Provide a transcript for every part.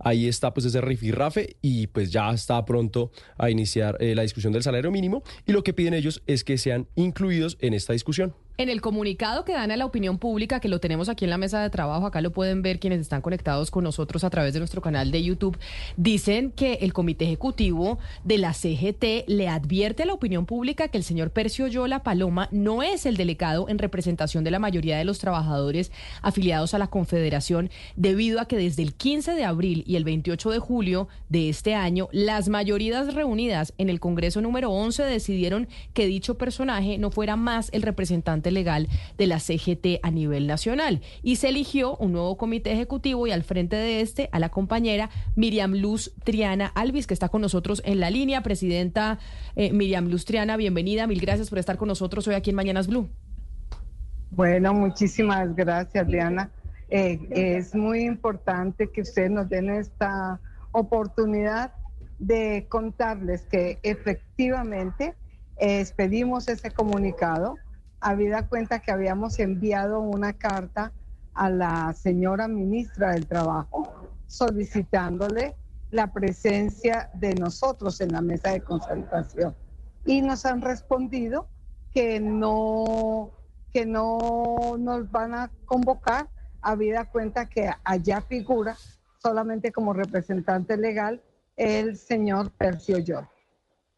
ahí está pues ese rifirrafe y pues ya está pronto a iniciar eh, la discusión del salario mínimo y lo que piden ellos es que sean incluidos en esta discusión. En el comunicado que dan a la opinión pública, que lo tenemos aquí en la mesa de trabajo, acá lo pueden ver quienes están conectados con nosotros a través de nuestro canal de YouTube, dicen que el Comité Ejecutivo de la CGT le advierte a la opinión pública que el señor Percio Yola Paloma no es el delegado en representación de la mayoría de los trabajadores afiliados a la Confederación, debido a que desde el 15 de abril y el 28 de julio de este año, las mayorías reunidas en el Congreso número 11 decidieron que dicho personaje no fuera más el representante legal de la CGT a nivel nacional. Y se eligió un nuevo comité ejecutivo y al frente de este a la compañera Miriam Luz Triana Alvis, que está con nosotros en la línea. Presidenta eh, Miriam Luz Triana, bienvenida. Mil gracias por estar con nosotros hoy aquí en Mañanas Blue. Bueno, muchísimas gracias, Diana. Eh, es muy importante que ustedes nos den esta oportunidad de contarles que efectivamente eh, expedimos ese comunicado habida cuenta que habíamos enviado una carta a la señora ministra del Trabajo solicitándole la presencia de nosotros en la mesa de concertación. Y nos han respondido que no, que no nos van a convocar, habida cuenta que allá figura solamente como representante legal el señor Percio York.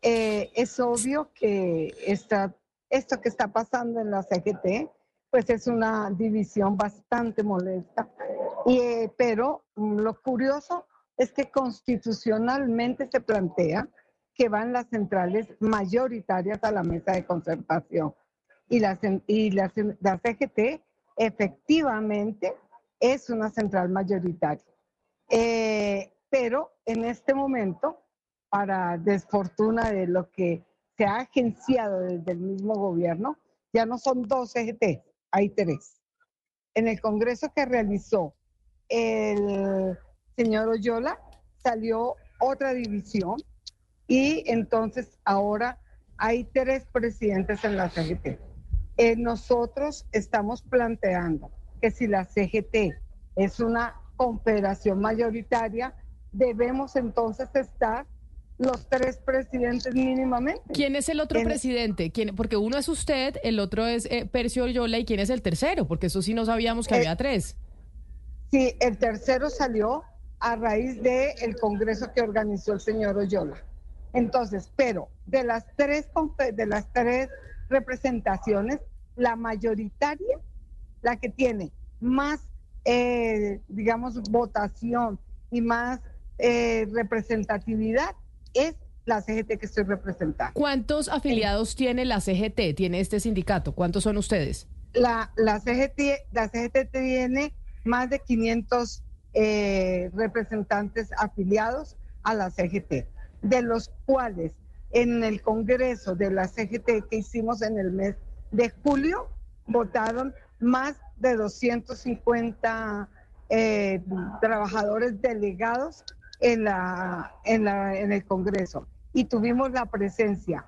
Eh, es obvio que esta esto que está pasando en la CGT, pues es una división bastante molesta. Y, eh, pero mm, lo curioso es que constitucionalmente se plantea que van las centrales mayoritarias a la mesa de concertación. Y la, CGT efectivamente es una central mayoritaria. Eh, pero en este momento, para desfortuna de lo que se ha agenciado desde el mismo gobierno, ya no son dos CGT, hay tres. En el congreso que realizó el señor Oyola salió otra división y entonces ahora hay tres presidentes en la CGT. Eh, nosotros estamos planteando que si la CGT es una confederación mayoritaria, debemos entonces estar los tres presidentes mínimamente. ¿Quién es el otro presidente? ¿Quién? Porque uno es usted, el otro es eh, Percio Yola y quién es el tercero, porque eso sí no sabíamos que eh, había tres. Sí, el tercero salió a raíz del el congreso que organizó el señor Oyola. Entonces, pero de las tres de las tres representaciones, la mayoritaria, la que tiene más, eh, digamos, votación y más representatividad es la CGT que estoy representando. ¿Cuántos afiliados tiene la CGT, tiene este sindicato? ¿Cuántos son ustedes? La, la, CGT, la CGT tiene más de 500 eh, representantes afiliados a la CGT, de los cuales en el Congreso de la CGT que hicimos en el mes de julio, votaron más de 250 eh, trabajadores delegados en, la, en, la, en el Congreso y tuvimos la presencia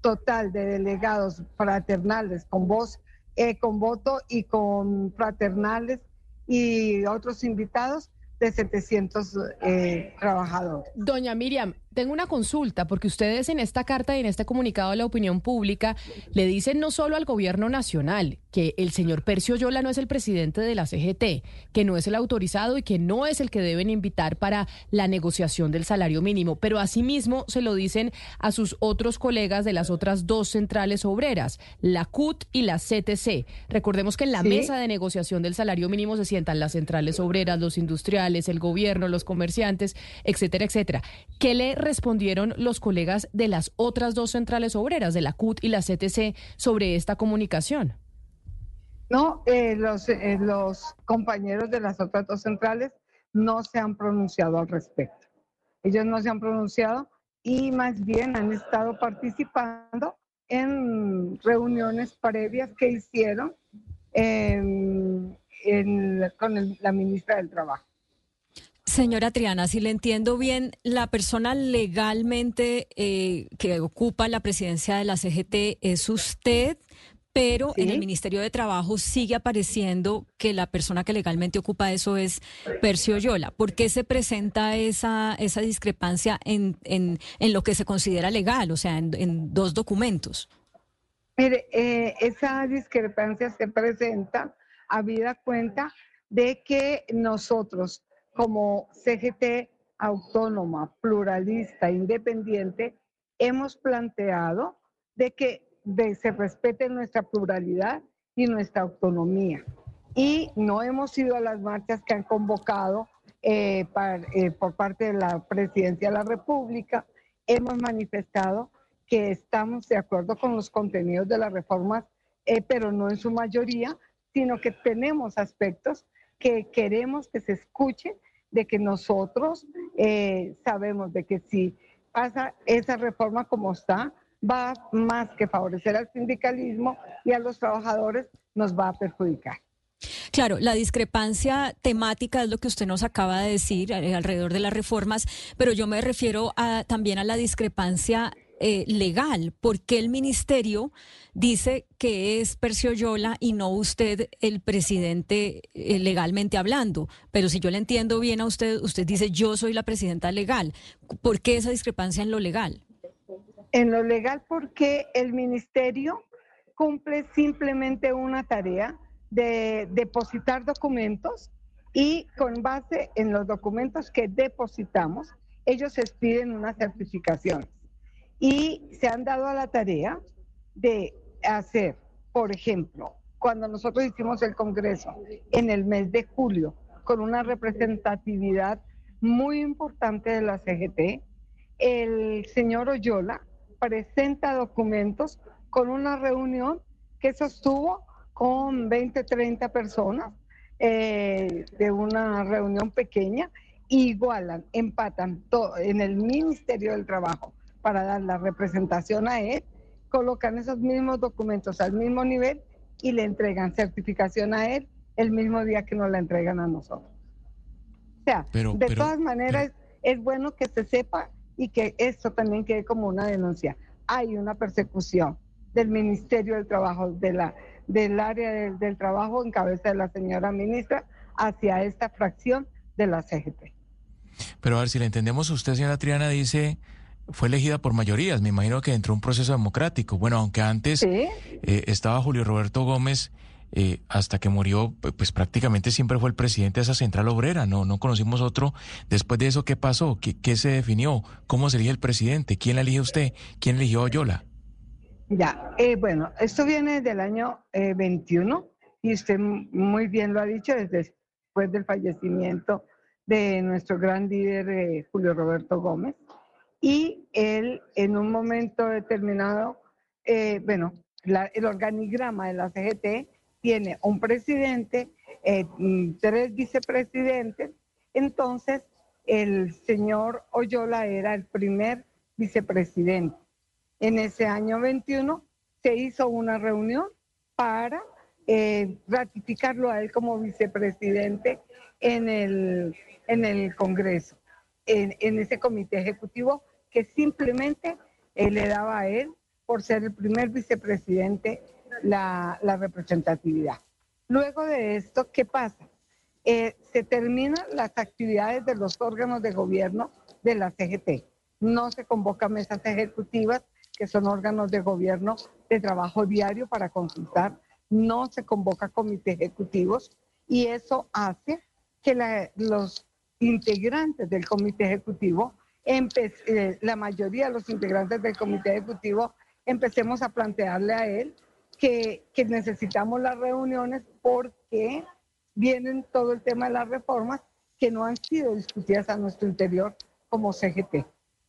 total de delegados fraternales con voz, eh, con voto y con fraternales y otros invitados de 700 eh, trabajadores. Doña Miriam, tengo una consulta, porque ustedes en esta carta y en este comunicado a la opinión pública le dicen no solo al gobierno nacional que el señor Percio Yola no es el presidente de la CGT, que no es el autorizado y que no es el que deben invitar para la negociación del salario mínimo, pero asimismo se lo dicen a sus otros colegas de las otras dos centrales obreras, la CUT y la CTC. Recordemos que en la mesa de negociación del salario mínimo se sientan las centrales obreras, los industriales, el gobierno, los comerciantes, etcétera, etcétera. ¿Qué le respondieron los colegas de las otras dos centrales obreras, de la CUT y la CTC, sobre esta comunicación? No, eh, los, eh, los compañeros de las otras dos centrales no se han pronunciado al respecto. Ellos no se han pronunciado y más bien han estado participando en reuniones previas que hicieron con la ministra del Trabajo. Señora Triana, si le entiendo bien, la persona legalmente eh, que ocupa la presidencia de la CGT es usted, pero en el Ministerio de Trabajo sigue apareciendo que la persona que legalmente ocupa eso es Percio Yola. ¿Por qué se presenta esa, esa discrepancia en, en, en lo que se considera legal, o sea, en, dos documentos? Mire, eh, esa discrepancia se presenta habida cuenta de que nosotros, como CGT autónoma, pluralista, independiente, hemos planteado de que se respete nuestra pluralidad y nuestra autonomía. Y no hemos ido a las marchas que han convocado eh, eh, por parte de la Presidencia de la República. Hemos manifestado que estamos de acuerdo con los contenidos de las reformas, eh, pero no en su mayoría, sino que tenemos aspectos que queremos que se escuchen, de que nosotros sabemos de que si pasa esa reforma como está, va más que favorecer al sindicalismo y a los trabajadores, nos va a perjudicar. Claro, la discrepancia temática es lo que usted nos acaba de decir eh, alrededor de las reformas, pero yo me refiero a, también a la discrepancia eh, legal. ¿Por qué el ministerio dice que es Percioyola y no usted el presidente eh, legalmente hablando? Pero si yo le entiendo bien a usted, usted dice yo soy la presidenta legal. ¿Por qué esa discrepancia en lo legal? En lo legal porque el ministerio cumple simplemente una tarea de depositar documentos y con base en los documentos que depositamos, ellos expiden una certificación. Y se han dado a la tarea de hacer, por ejemplo, cuando nosotros hicimos el Congreso en el mes de julio, con una representatividad muy importante de la CGT, el señor Oyola presenta documentos con una reunión que sostuvo con 20, 30 personas eh, de una reunión pequeña, igualan, empatan todo en el Ministerio del Trabajo para dar la representación a él, colocan esos mismos documentos al mismo nivel y le entregan certificación a él el mismo día que nos la entregan a nosotros. O sea, de todas maneras es bueno que se sepa y que esto también quede como una denuncia. Hay una persecución del Ministerio del Trabajo, de la, del área del, trabajo en cabeza de la señora ministra hacia esta fracción de la CGT. Pero a ver, si le entendemos, usted, señora Triana, dice fue elegida por mayorías. Me imagino que entró un proceso democrático. Bueno, aunque antes eh, estaba Julio Roberto Gómez eh, hasta que murió, pues prácticamente siempre fue el presidente de esa central obrera, no, no conocimos otro. Después de eso, ¿qué pasó? ¿Qué, se definió? ¿Cómo se elige el presidente? ¿Quién la elige usted? ¿Quién eligió a Oyola? Ya, eh, bueno, esto viene del año 21 eh, y usted muy bien lo ha dicho desde después del fallecimiento de nuestro gran líder Julio Roberto Gómez. Y él en un momento determinado, bueno, el organigrama de la CGT tiene un presidente, eh, mm, tres vicepresidentes, entonces el señor Oyola era el primer vicepresidente. En ese año 21 se hizo una reunión para eh, ratificarlo a él como vicepresidente en el, en el Congreso, en ese comité ejecutivo que simplemente eh, le daba a él por ser el primer vicepresidente la, representatividad. Luego de esto, ¿qué pasa? Eh, se terminan las actividades de los órganos de gobierno de la CGT. No se convocan mesas ejecutivas, que son órganos de gobierno de trabajo diario para consultar. No se convoca comités ejecutivos y eso hace que los integrantes del comité ejecutivo, eh, la mayoría de los integrantes del comité ejecutivo, empecemos a plantearle a él que, necesitamos las reuniones porque vienen todo el tema de las reformas que no han sido discutidas a nuestro interior como CGT.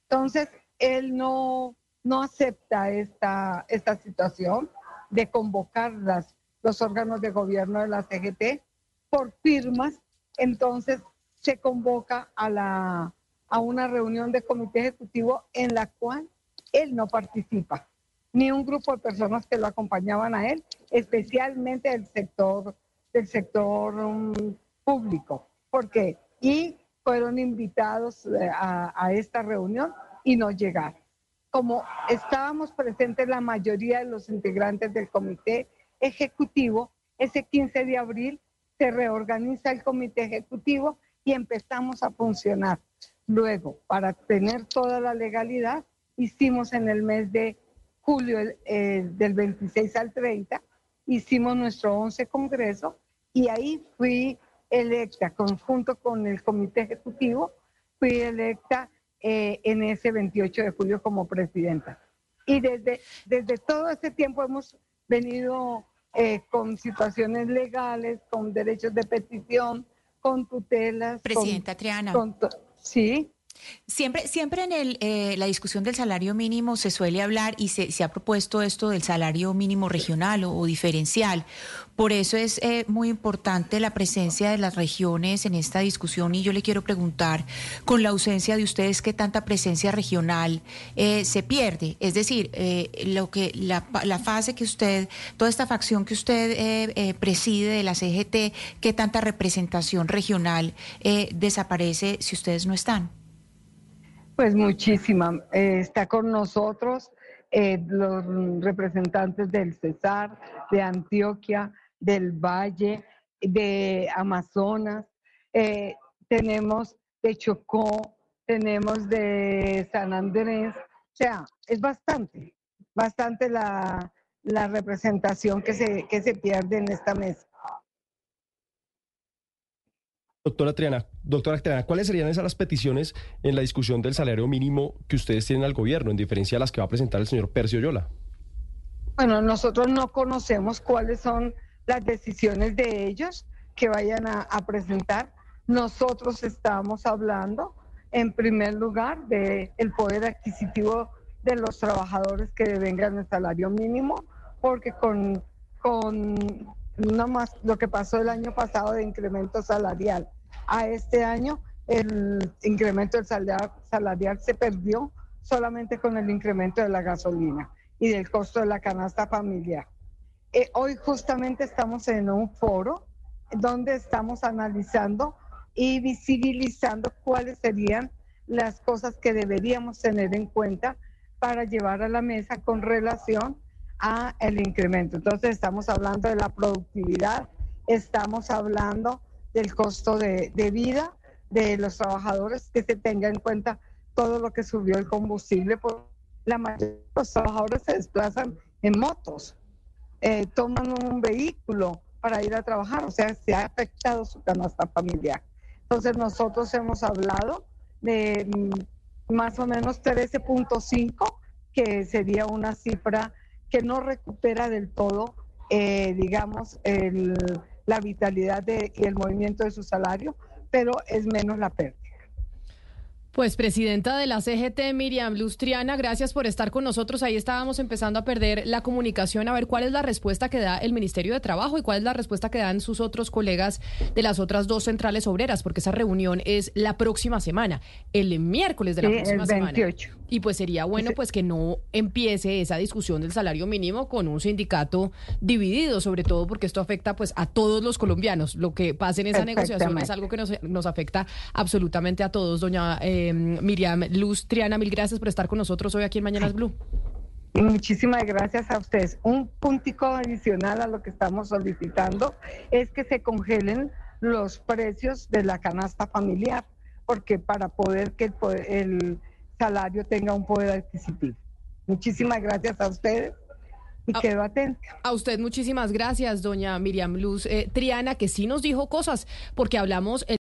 Entonces, él no, no acepta esta, esta situación de convocar las, los órganos de gobierno de la CGT por firmas, entonces se convoca a, la, a una reunión de comité ejecutivo en la cual él no participa ni un grupo de personas que lo acompañaban a él, especialmente del sector, del sector um, público. porque Y fueron invitados eh, a, esta reunión y no llegaron. Como estábamos presentes la mayoría de los integrantes del comité ejecutivo, ese 15 de abril se reorganiza el comité ejecutivo y empezamos a funcionar. Luego, para tener toda la legalidad, hicimos en el mes de julio eh, del 26 al 30, hicimos nuestro 11 congreso y ahí fui electa, conjunto con el comité ejecutivo, fui electa eh, en ese 28 de julio como presidenta. Y desde, desde todo ese tiempo hemos venido eh, con situaciones legales, con derechos de petición, con tutelas. Presidenta Triana. Sí. Siempre, siempre en el, eh, la discusión del salario mínimo se suele hablar y se, se ha propuesto esto del salario mínimo regional o, diferencial. Por eso es eh, muy importante la presencia de las regiones en esta discusión y yo le quiero preguntar, con la ausencia de ustedes, ¿qué tanta presencia regional eh, se pierde? Es decir, lo que la, la, fase que usted, toda esta facción que usted preside de la CGT, ¿qué tanta representación regional desaparece si ustedes no están? Pues muchísima. Eh, está con nosotros eh, los representantes del Cesar, de Antioquia, del Valle, de Amazonas. Eh, tenemos de Chocó, tenemos de San Andrés. O sea, es bastante, bastante la, la representación que se, que se pierde en esta mesa. Doctora Triana, doctora Triana, ¿cuáles serían esas las peticiones en la discusión del salario mínimo que ustedes tienen al gobierno, en diferencia a las que va a presentar el señor Percio Yola? Bueno, nosotros no conocemos cuáles son las decisiones de ellos que vayan a, presentar. Nosotros estamos hablando, en primer lugar, del el poder adquisitivo de los trabajadores que devengan el salario mínimo, porque con, con no más lo que pasó el año pasado de incremento salarial. A este año el incremento del salarial, se perdió solamente con el incremento de la gasolina y del costo de la canasta familiar. Eh, hoy justamente estamos en un foro donde estamos analizando y visibilizando cuáles serían las cosas que deberíamos tener en cuenta para llevar a la mesa con relación a el incremento. Entonces estamos hablando de la productividad, estamos hablando del costo de, vida de los trabajadores, que se tenga en cuenta todo lo que subió el combustible, por la mayoría de los trabajadores se desplazan en motos, eh, toman un vehículo para ir a trabajar, o sea, se ha afectado su canasta familiar. Entonces nosotros hemos hablado de mm, más o menos 13.5, que sería una cifra que no recupera del todo, eh, digamos, la vitalidad y el movimiento de su salario, pero es menos la pérdida. Pues presidenta de la CGT, Miriam Lustriana, gracias por estar con nosotros. Ahí estábamos empezando a perder la comunicación, a ver cuál es la respuesta que da el Ministerio de Trabajo y cuál es la respuesta que dan sus otros colegas de las otras dos centrales obreras, porque esa reunión es la próxima semana, el miércoles de la próxima el 28. semana. Y pues sería bueno pues que no empiece esa discusión del salario mínimo con un sindicato dividido, sobre todo porque esto afecta pues a todos los colombianos. Lo que pase en esa negociación es algo que nos, nos afecta absolutamente a todos, doña eh, Miriam Luz Triana. Mil gracias por estar con nosotros hoy aquí en Mañanas Blue. Muchísimas gracias a ustedes. Un puntico adicional a lo que estamos solicitando es que se congelen los precios de la canasta familiar, porque para poder que el salario tenga un poder adquisitivo. Muchísimas gracias a ustedes y quedo atenta. A usted muchísimas gracias, doña Miriam Luz eh, Triana, que sí nos dijo cosas, porque hablamos...